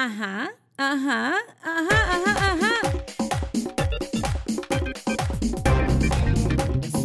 Ajá, ajá, ajá, ajá, ajá.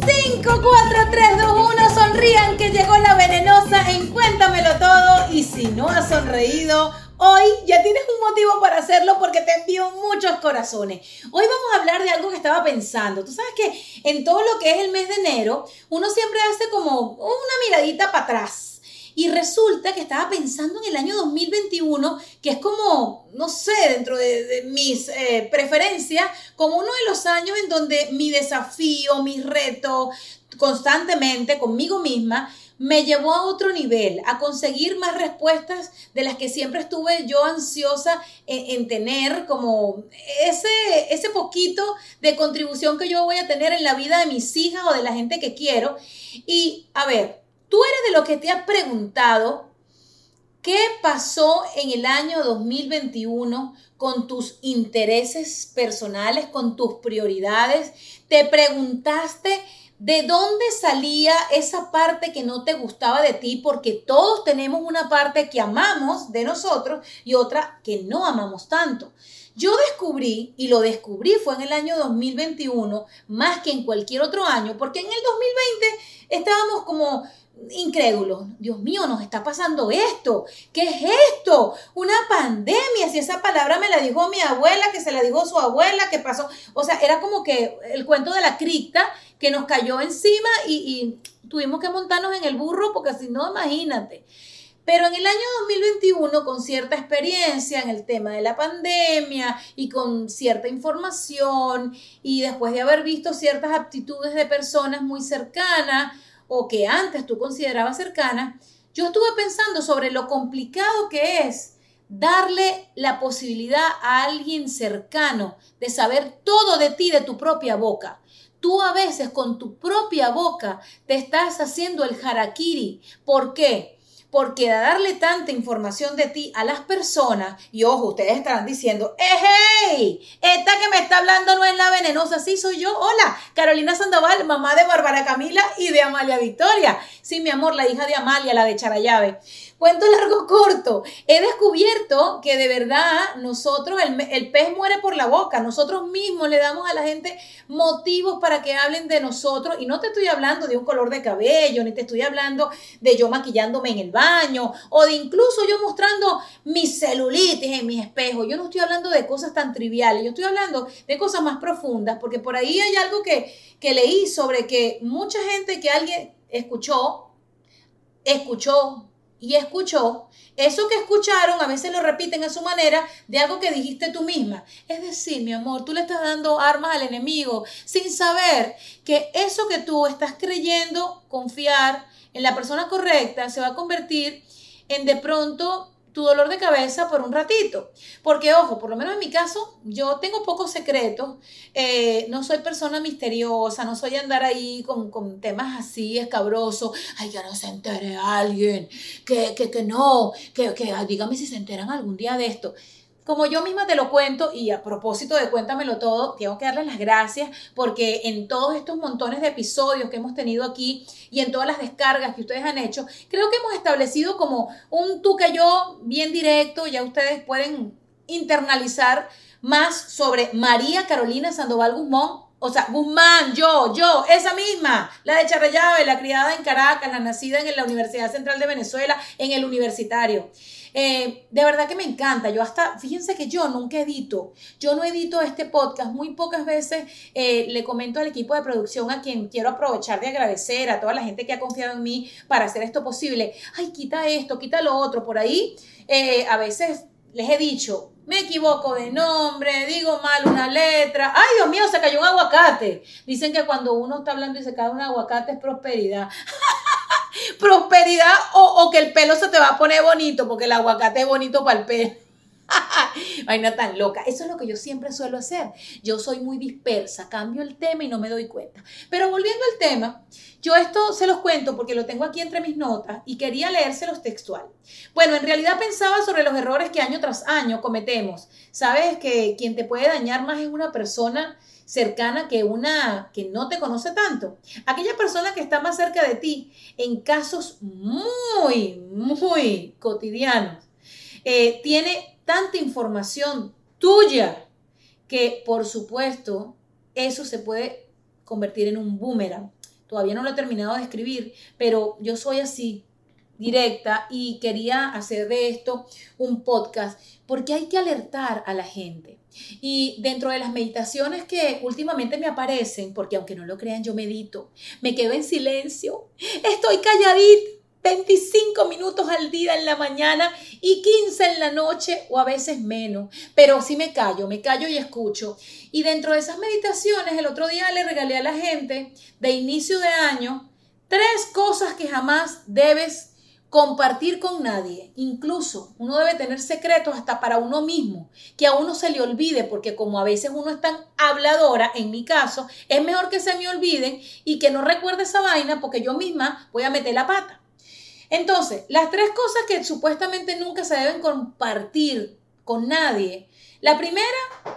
5, 4, 3, 2, 1, sonrían que llegó la venenosa en Cuéntamelo Todo y si no has sonreído, hoy ya tienes un motivo para hacerlo porque te envío muchos corazones. Hoy vamos a hablar de algo que estaba pensando. Tú sabes que en todo lo que es el mes de enero, uno siempre hace como una miradita para atrás y resulta que estaba pensando en el año 2021, que es como, no sé, dentro de, mis eh, preferencias, como uno de los años en donde mi desafío, mi reto constantemente conmigo misma, me llevó a otro nivel, a conseguir más respuestas de las que siempre estuve yo ansiosa en, en, tener, como ese, ese poquito de contribución que yo voy a tener en la vida de mis hijas o de la gente que quiero. Y a ver, Tú eres de los que te has preguntado qué pasó en el año 2021 con tus intereses personales, con tus prioridades. Te preguntaste de dónde salía esa parte que no te gustaba de ti, porque todos tenemos una parte que amamos de nosotros y otra que no amamos tanto. Yo descubrí, y lo descubrí fue en el año 2021, más que en cualquier otro año, porque en el 2020 estábamos como incrédulos. Dios mío, nos está pasando esto. ¿Qué es esto? Una pandemia. Si esa palabra me la dijo mi abuela, que se la dijo su abuela, que pasó. O sea, era como que el cuento de la cripta que nos cayó encima y, tuvimos que montarnos en el burro porque si no, imagínate. Pero en el año 2021, con cierta experiencia en el tema de la pandemia y con cierta información y después de haber visto ciertas aptitudes de personas muy cercanas, o que antes tú considerabas cercana, yo estuve pensando sobre lo complicado que es darle la posibilidad a alguien cercano de saber todo de ti de tu propia boca. Tú a veces con tu propia boca te estás haciendo el harakiri. ¿Por qué? Porque darle tanta información de ti a las personas, y ojo, ustedes estarán diciendo, ¡hey! Esta que me está hablando no es la venenosa, sí soy yo. Hola, Carolina Sandoval, mamá de Bárbara Camila y de Amalia Victoria. Sí, mi amor, la hija de Amalia, la de Charayave. Cuento largo corto, he descubierto que de verdad nosotros, el, el, pez muere por la boca, nosotros mismos le damos a la gente motivos para que hablen de nosotros y no te estoy hablando de un color de cabello, ni te estoy hablando de yo maquillándome en el baño o de incluso yo mostrando mi celulitis en mis espejos, yo no estoy hablando de cosas tan triviales, yo estoy hablando de cosas más profundas, porque por ahí hay algo que, que leí sobre que mucha gente que alguien escuchó, escuchó, y escuchó, eso que escucharon a veces lo repiten a su manera de algo que dijiste tú misma. Es decir, mi amor, tú le estás dando armas al enemigo sin saber que eso que tú estás creyendo, confiar en la persona correcta, se va a convertir en de pronto tu dolor de cabeza por un ratito. Porque, ojo, por lo menos en mi caso, yo tengo pocos secretos, eh, no soy persona misteriosa, no soy andar ahí con, con temas así escabrosos, ay, que no se entere alguien, que, que, que no, que, que dígame si se enteran algún día de esto como yo misma te lo cuento, y a propósito de Cuéntamelo Todo, tengo que darles las gracias porque en todos estos montones de episodios que hemos tenido aquí y en todas las descargas que ustedes han hecho, creo que hemos establecido como un tú que yo bien directo, ya ustedes pueden internalizar más sobre María Carolina Sandoval Guzmán, o sea, Guzmán, yo, yo, esa misma, la de Charrayave, la criada en Caracas, la nacida en la Universidad Central de Venezuela, en el universitario. Eh, de verdad que me encanta. Yo hasta, fíjense que yo nunca edito. Yo no edito este podcast. Muy pocas veces eh, le comento al equipo de producción a quien quiero aprovechar de agradecer a toda la gente que ha confiado en mí para hacer esto posible. Ay, quita esto, quita lo otro. Por ahí eh, a veces les he dicho, me equivoco de nombre, digo mal una letra. Ay, Dios mío, se cayó un aguacate. Dicen que cuando uno está hablando y se cae un aguacate es prosperidad. prosperidad o, que el pelo se te va a poner bonito, porque el aguacate es bonito para el pelo. Vaina tan loca. Eso es lo que yo siempre suelo hacer. Yo soy muy dispersa, cambio el tema y no me doy cuenta. Pero volviendo al tema, yo esto se los cuento porque lo tengo aquí entre mis notas y quería leérselos textual. Bueno, en realidad pensaba sobre los errores que año tras año cometemos. Sabes que quien te puede dañar más es una persona cercana que una que no te conoce tanto. Aquella persona que está más cerca de ti en casos muy, muy cotidianos. Eh, tiene tanta información tuya que por supuesto eso se puede convertir en un boomerang. Todavía no lo he terminado de escribir, pero yo soy así, directa, y quería hacer de esto un podcast porque hay que alertar a la gente. Y dentro de las meditaciones que últimamente me aparecen, porque aunque no lo crean, yo medito, me quedo en silencio, estoy calladita 25 minutos al día en la mañana y 15 en la noche o a veces menos. Pero sí me callo, me callo y escucho. Y dentro de esas meditaciones, el otro día le regalé a la gente de inicio de año tres cosas que jamás debes compartir con nadie. Incluso uno debe tener secretos hasta para uno mismo, que a uno se le olvide, porque como a veces uno es tan habladora, en mi caso, es mejor que se me olviden y que no recuerde esa vaina porque yo misma voy a meter la pata. Entonces, las tres cosas que supuestamente nunca se deben compartir con nadie. La primera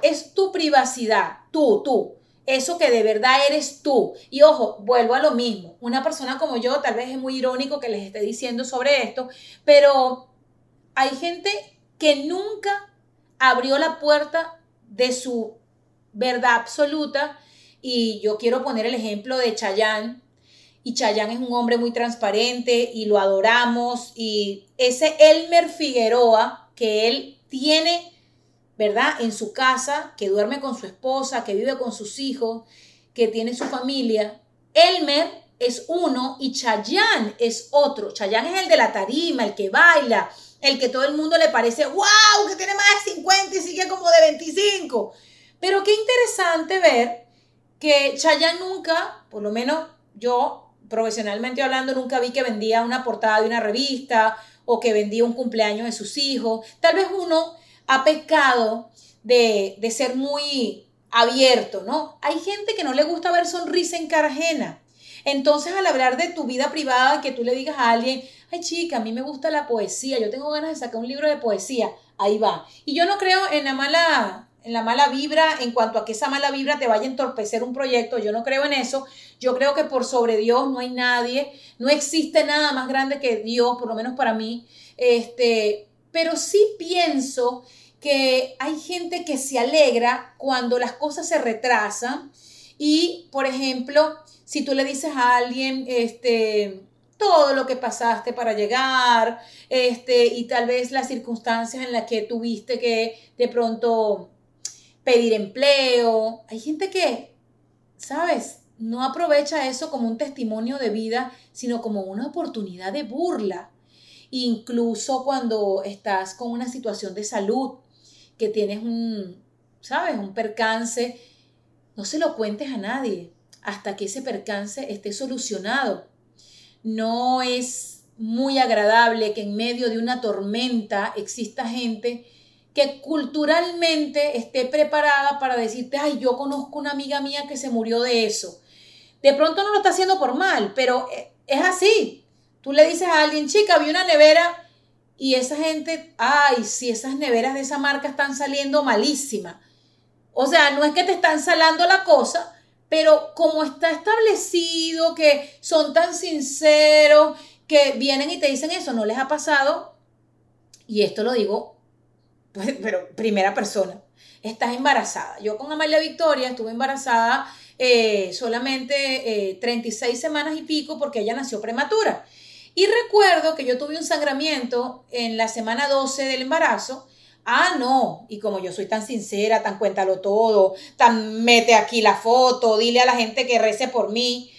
es tu privacidad, tú, tú. Eso que de verdad eres tú. Y ojo, vuelvo a lo mismo. Una persona como yo, tal vez es muy irónico que les esté diciendo sobre esto, pero hay gente que nunca abrió la puerta de su verdad absoluta. Y yo quiero poner el ejemplo de Chayanne, y Chayanne es un hombre muy transparente y lo adoramos y ese Elmer Figueroa que él tiene, ¿verdad? En su casa, que duerme con su esposa, que vive con sus hijos, que tiene su familia. Elmer es uno y Chayanne es otro. Chayanne es el de la tarima, el que baila, el que todo el mundo le parece, wow, que tiene más de 50 y sigue como de 25. Pero qué interesante ver que Chayanne nunca, por lo menos yo profesionalmente hablando, nunca vi que vendía una portada de una revista o que vendía un cumpleaños de sus hijos. Tal vez uno ha pecado de, ser muy abierto, ¿no? Hay gente que no le gusta ver sonrisa en cara ajena. Entonces, al hablar de tu vida privada, que tú le digas a alguien, ay chica, a mí me gusta la poesía, yo tengo ganas de sacar un libro de poesía, ahí va. Y yo no creo en la mala en la mala vibra en cuanto a que esa mala vibra te vaya a entorpecer un proyecto. Yo no creo en eso. Yo creo que por sobre Dios no hay nadie. No existe nada más grande que Dios, por lo menos para mí. Este, pero sí pienso que hay gente que se alegra cuando las cosas se retrasan. Y, por ejemplo, si tú le dices a alguien, este, todo lo que pasaste para llegar, este, y tal vez las circunstancias en las que tuviste que de pronto pedir empleo. Hay gente que, ¿sabes? No aprovecha eso como un testimonio de vida, sino como una oportunidad de burla. Incluso cuando estás con una situación de salud, que tienes un, ¿sabes? Un percance, no se lo cuentes a nadie hasta que ese percance esté solucionado. No es muy agradable que en medio de una tormenta exista gente que culturalmente esté preparada para decirte, ay, yo conozco una amiga mía que se murió de eso. De pronto no lo está haciendo por mal, pero eh, es así. Tú le dices a alguien, chica, vi una nevera y esa gente, ay, si esas neveras de esa marca están saliendo malísimas. O sea, no es que te están salando la cosa, pero como está establecido que son tan sinceros, que vienen y te dicen eso, no les ha pasado, y esto lo digo pero primera persona, estás embarazada. Yo con Amalia Victoria estuve embarazada eh, solamente 36 eh, semanas y pico porque ella nació prematura. Y recuerdo que yo tuve un sangramiento en la semana 12 del embarazo. Ah, no, y como yo soy tan sincera, tan cuéntalo todo, tan mete aquí la foto, dile a la gente que rece por mí.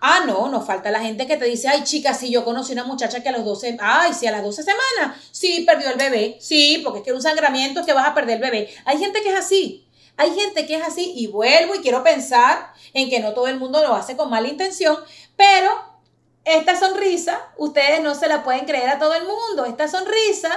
Ah, no, nos falta la gente que te dice, ay, chica, si yo conocí una muchacha que a los 12, ay, si a las 12 semanas, sí, perdió el bebé, sí, porque es que un sangramiento es que vas a perder el bebé. Hay gente que es así, hay gente que es así y vuelvo y quiero pensar en que no todo el mundo lo hace con mala intención, pero esta sonrisa, ustedes no se la pueden creer a todo el mundo, esta sonrisa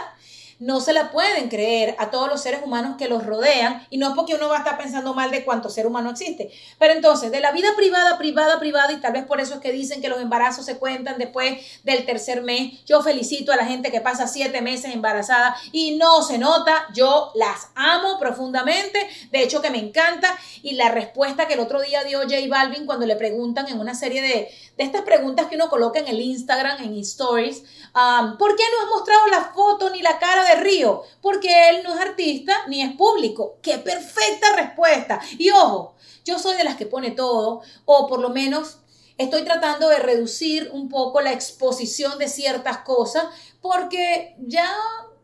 no se la pueden creer a todos los seres humanos que los rodean y no es porque uno va a estar pensando mal de cuánto ser humano existe. Pero entonces, de la vida privada, privada, privada, y tal vez por eso es que dicen que los embarazos se cuentan después del tercer mes. Yo felicito a la gente que pasa siete meses embarazada y no se nota. Yo las amo profundamente. De hecho, que me encanta. Y la respuesta que el otro día dio J Balvin cuando le preguntan en una serie de, de estas preguntas que uno coloca en el Instagram, en stories, um, ¿por qué no has mostrado la foto ni la cara de Río? Porque él no es artista ni es público. ¡Qué perfecta respuesta! Y ojo, yo soy de las que pone todo, o por lo menos estoy tratando de reducir un poco la exposición de ciertas cosas, porque ya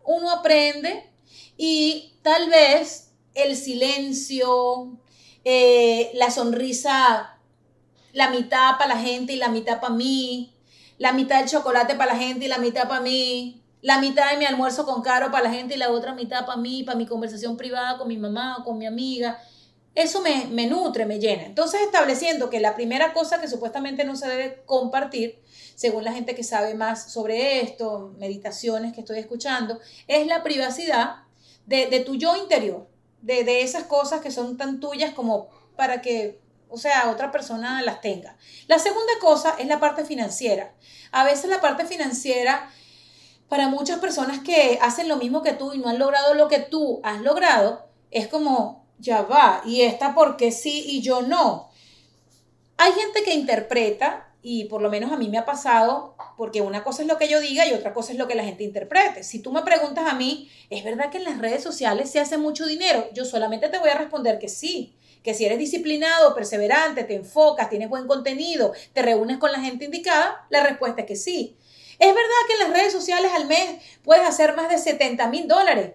uno aprende y tal vez el silencio, eh, la sonrisa, la mitad para la gente y la mitad para mí, la mitad del chocolate para la gente y la mitad para mí, la mitad de mi almuerzo con caro para la gente y la otra mitad para mí, para mi conversación privada con mi mamá o con mi amiga. Eso me, me nutre, me llena. Entonces, estableciendo que la primera cosa que supuestamente no se debe compartir, según la gente que sabe más sobre esto, meditaciones que estoy escuchando, es la privacidad de, de tu yo interior, de, de esas cosas que son tan tuyas como para que o sea, otra persona las tenga. La segunda cosa es la parte financiera. A veces la parte financiera, para muchas personas que hacen lo mismo que tú y no han logrado lo que tú has logrado, es como, ya va, y esta porque sí y yo no. Hay gente que interpreta, y por lo menos a mí me ha pasado, porque una cosa es lo que yo diga y otra cosa es lo que la gente interprete. Si tú me preguntas a mí, ¿es verdad que en las redes sociales se hace mucho dinero? Yo solamente te voy a responder que sí que si eres disciplinado, perseverante, te enfocas, tienes buen contenido, te reúnes con la gente indicada, la respuesta es que sí. Es verdad que en las redes sociales al mes puedes hacer más de 70 mil dólares.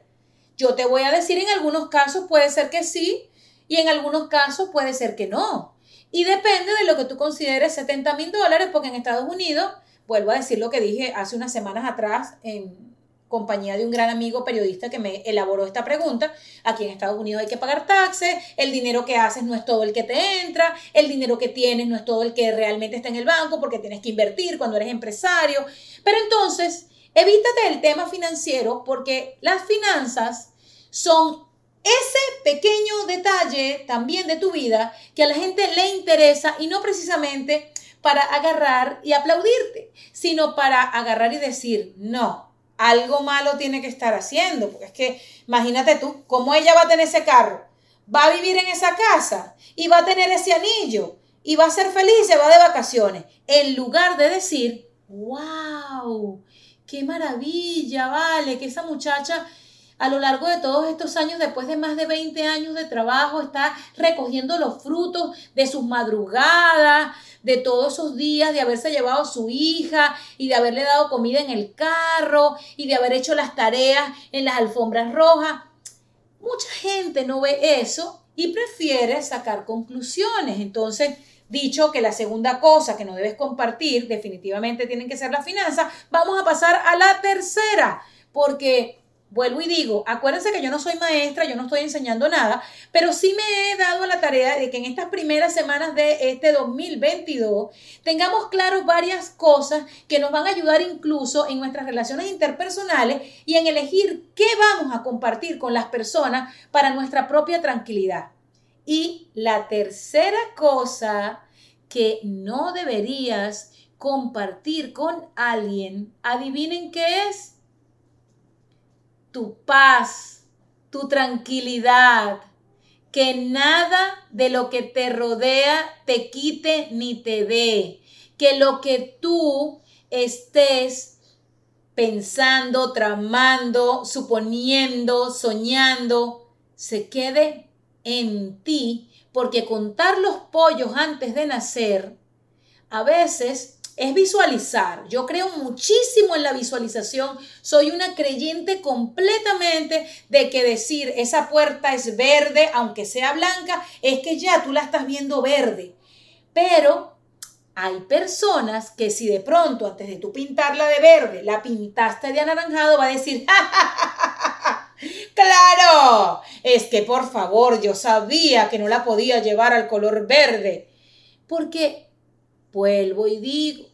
Yo te voy a decir, en algunos casos puede ser que sí y en algunos casos puede ser que no. Y depende de lo que tú consideres 70 mil dólares, porque en Estados Unidos, vuelvo a decir lo que dije hace unas semanas atrás en compañía de un gran amigo periodista que me elaboró esta pregunta. Aquí en Estados Unidos hay que pagar taxes, el dinero que haces no es todo el que te entra, el dinero que tienes no es todo el que realmente está en el banco porque tienes que invertir cuando eres empresario. Pero entonces, evítate el tema financiero porque las finanzas son ese pequeño detalle también de tu vida que a la gente le interesa y no precisamente para agarrar y aplaudirte, sino para agarrar y decir, no, algo malo tiene que estar haciendo, porque es que imagínate tú, ¿cómo ella va a tener ese carro? Va a vivir en esa casa y va a tener ese anillo y va a ser feliz y se va de vacaciones. En lugar de decir, wow, qué maravilla, vale, que esa muchacha a lo largo de todos estos años, después de más de 20 años de trabajo, está recogiendo los frutos de sus madrugadas, de todos esos días de haberse llevado a su hija y de haberle dado comida en el carro y de haber hecho las tareas en las alfombras rojas. Mucha gente no ve eso y prefiere sacar conclusiones. Entonces, dicho que la segunda cosa que no debes compartir definitivamente tienen que ser las finanzas, vamos a pasar a la tercera, porque Vuelvo y digo, acuérdense que yo no soy maestra, yo no estoy enseñando nada, pero sí me he dado la tarea de que en estas primeras semanas de este 2022 tengamos claros varias cosas que nos van a ayudar incluso en nuestras relaciones interpersonales y en elegir qué vamos a compartir con las personas para nuestra propia tranquilidad. Y la tercera cosa que no deberías compartir con alguien, adivinen qué es tu paz, tu tranquilidad, que nada de lo que te rodea te quite ni te dé, que lo que tú estés pensando, tramando, suponiendo, soñando, se quede en ti, porque contar los pollos antes de nacer a veces es visualizar. Yo creo muchísimo en la visualización. Soy una creyente completamente de que decir esa puerta es verde, aunque sea blanca, es que ya tú la estás viendo verde. Pero hay personas que si de pronto antes de tú pintarla de verde, la pintaste de anaranjado, va a decir, claro, es que por favor yo sabía que no la podía llevar al color verde. Porque vuelvo y digo,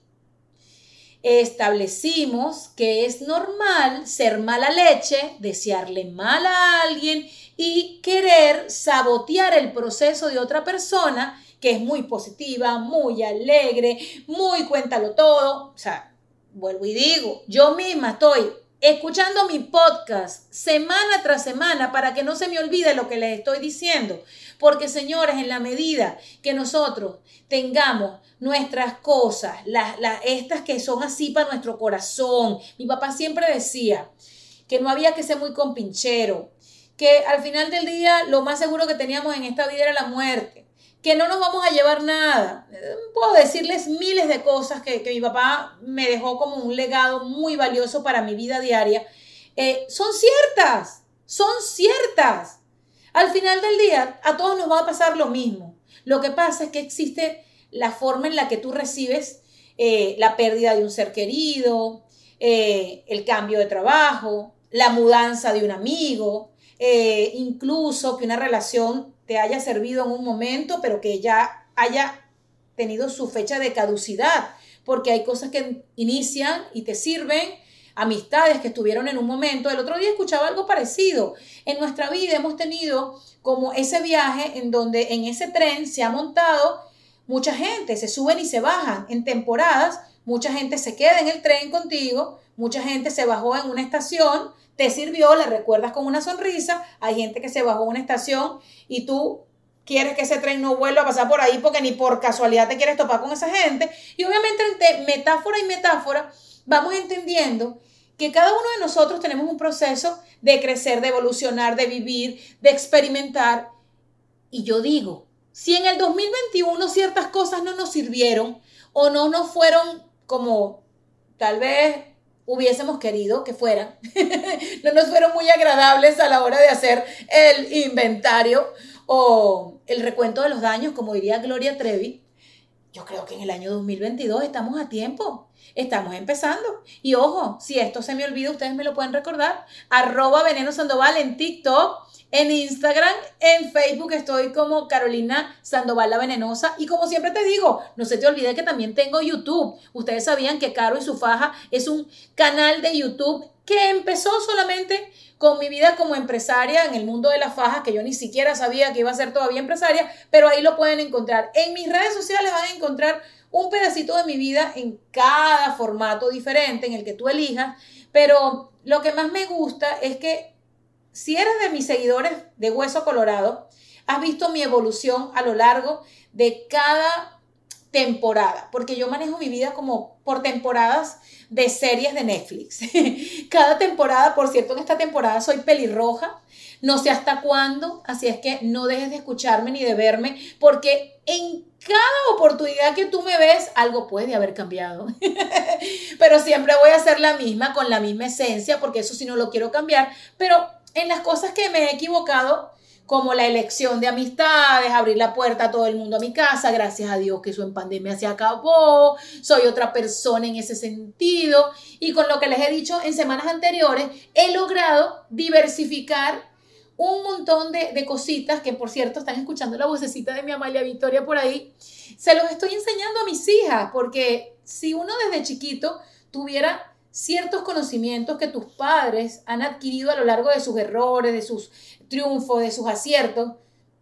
establecimos que es normal ser mala leche, desearle mal a alguien y querer sabotear el proceso de otra persona que es muy positiva, muy alegre, muy cuéntalo todo. O sea, vuelvo y digo, yo misma estoy escuchando mi podcast semana tras semana para que no se me olvide lo que les estoy diciendo. Porque señores, en la medida que nosotros tengamos nuestras cosas, las, estas que son así para nuestro corazón, mi papá siempre decía, que no había que ser muy compinchero, que al final del día lo más seguro que teníamos en esta vida era la muerte, que no nos vamos a llevar nada. Puedo decirles miles de cosas que, mi papá me dejó como un legado muy valioso para mi vida diaria. Eh, son ciertas, son ciertas. Al final del día, a todos nos va a pasar lo mismo. Lo que pasa es que existe la forma en la que tú recibes eh, la pérdida de un ser querido, eh, el cambio de trabajo, la mudanza de un amigo, incluso que una relación te haya servido en un momento, pero que ya haya tenido su fecha de caducidad, porque hay cosas que inician y te sirven, amistades que estuvieron en un momento. El otro día escuchaba algo parecido. En nuestra vida hemos tenido como ese viaje en donde en ese tren se ha montado mucha gente, se suben y se bajan en temporadas, mucha gente se queda en el tren contigo, mucha gente se bajó en una estación, te sirvió, la recuerdas con una sonrisa, hay gente que se bajó en una estación y tú quieres que ese tren no vuelva a pasar por ahí porque ni por casualidad te quieres topar con esa gente. Y obviamente entre metáfora y metáfora vamos entendiendo que cada uno de nosotros tenemos un proceso de crecer, de evolucionar, de vivir, de experimentar. Y yo digo, si en el 2021 ciertas cosas no nos sirvieron o no nos fueron como tal vez hubiésemos querido que fueran, no nos fueron muy agradables a la hora de hacer el inventario o el recuento de los daños, como diría Gloria Trevi, yo creo que en el año 2022 estamos a tiempo. Estamos empezando. Y ojo, si esto se me olvida, ustedes me lo pueden recordar. Arroba Veneno Sandoval en TikTok en Instagram, en Facebook estoy como Carolina Sandoval la Venenosa. Y como siempre te digo, no se te olvide que también tengo YouTube. Ustedes sabían que Caro y su faja es un canal de YouTube que empezó solamente con mi vida como empresaria en el mundo de las fajas, que yo ni siquiera sabía que iba a ser todavía empresaria, pero ahí lo pueden encontrar. En mis redes sociales van a encontrar un pedacito de mi vida en cada formato diferente en el que tú elijas, pero lo que más me gusta es que si eres de mis seguidores de Hueso Colorado, has visto mi evolución a lo largo de cada temporada, porque yo manejo mi vida como por temporadas de series de Netflix. cada temporada, por cierto, en esta temporada soy pelirroja, no sé hasta cuándo, así es que no dejes de escucharme ni de verme, porque en cada oportunidad que tú me ves, algo puede haber cambiado. pero siempre voy a ser la misma, con la misma esencia, porque eso sí no lo quiero cambiar, pero en las cosas que me he equivocado, como la elección de amistades, abrir la puerta a todo el mundo a mi casa, gracias a Dios que eso en pandemia se acabó, soy otra persona en ese sentido, y con lo que les he dicho en semanas anteriores, he logrado diversificar un montón de, de cositas que, por cierto, están escuchando la vocecita de mi Amalia Victoria por ahí, se los estoy enseñando a mis hijas, porque si uno desde chiquito tuviera ciertos conocimientos que tus padres han adquirido a lo largo de sus errores, de sus triunfos, de sus aciertos.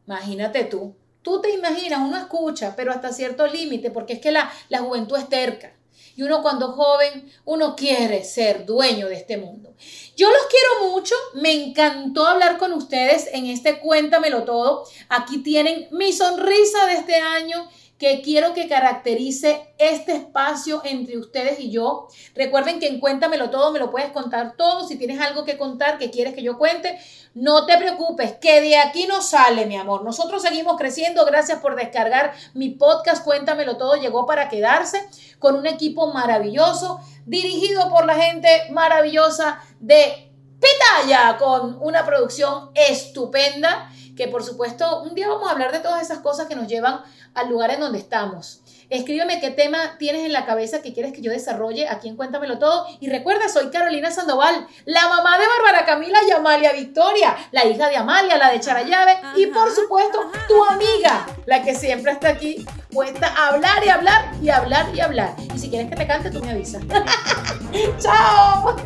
Imagínate tú. Tú te imaginas, uno escucha, pero hasta cierto límite, porque es que la, la juventud es terca. Y uno cuando joven, uno quiere ser dueño de este mundo. Yo los quiero mucho, me encantó hablar con ustedes en este Cuéntamelo todo. Aquí tienen mi sonrisa de este año que quiero que caracterice este espacio entre ustedes y yo. Recuerden que en Cuéntamelo Todo me lo puedes contar todo. Si tienes algo que contar que quieres que yo cuente, no te preocupes, que de aquí no sale, mi amor. Nosotros seguimos creciendo. Gracias por descargar mi podcast. Cuéntamelo Todo llegó para quedarse con un equipo maravilloso, dirigido por la gente maravillosa de Pitaya, con una producción estupenda que por supuesto un día vamos a hablar de todas esas cosas que nos llevan al lugar en donde estamos. Escríbeme qué tema tienes en la cabeza que quieres que yo desarrolle aquí en Cuéntamelo Todo. Y recuerda, soy Carolina Sandoval, la mamá de Bárbara Camila y Amalia Victoria, la hija de Amalia, la de Charayave y por supuesto tu amiga, la que siempre está aquí puesta a hablar y hablar y hablar y hablar. Y si quieres que te cante, tú me avisas. ¡Chao!